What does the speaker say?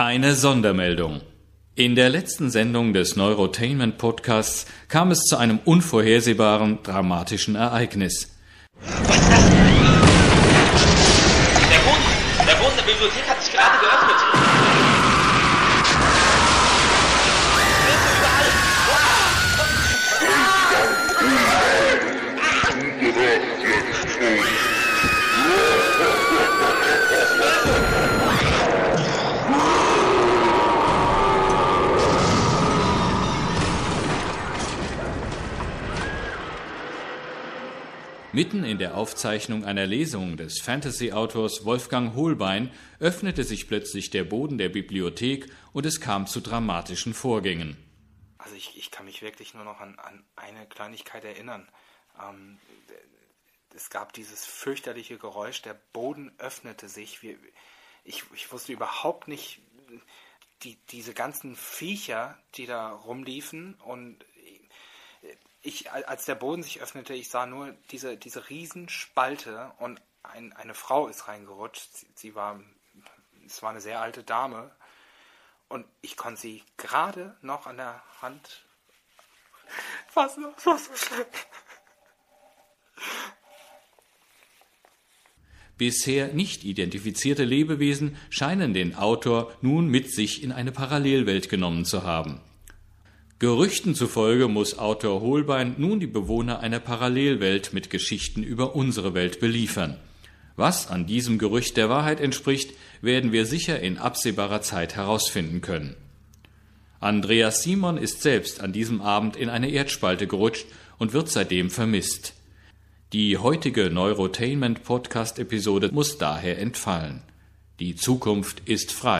Eine Sondermeldung. In der letzten Sendung des Neurotainment Podcasts kam es zu einem unvorhersehbaren, dramatischen Ereignis. Was ist das? Der Boden, der Boden der Bibliothek hat sich gerade geöffnet. Mitten in der Aufzeichnung einer Lesung des Fantasy-Autors Wolfgang Holbein öffnete sich plötzlich der Boden der Bibliothek und es kam zu dramatischen Vorgängen. Also ich, ich kann mich wirklich nur noch an, an eine Kleinigkeit erinnern. Ähm, es gab dieses fürchterliche Geräusch, der Boden öffnete sich. Wir, ich, ich wusste überhaupt nicht, die, diese ganzen Viecher, die da rumliefen und ich, als der Boden sich öffnete, ich sah nur diese, diese Riesenspalte und ein, eine Frau ist reingerutscht. Sie, sie war, es war eine sehr alte Dame und ich konnte sie gerade noch an der Hand fassen. Das war so schlimm. Bisher nicht identifizierte Lebewesen scheinen den Autor nun mit sich in eine Parallelwelt genommen zu haben. Gerüchten zufolge muss Autor Holbein nun die Bewohner einer Parallelwelt mit Geschichten über unsere Welt beliefern. Was an diesem Gerücht der Wahrheit entspricht, werden wir sicher in absehbarer Zeit herausfinden können. Andreas Simon ist selbst an diesem Abend in eine Erdspalte gerutscht und wird seitdem vermisst. Die heutige Neurotainment Podcast Episode muss daher entfallen. Die Zukunft ist frei.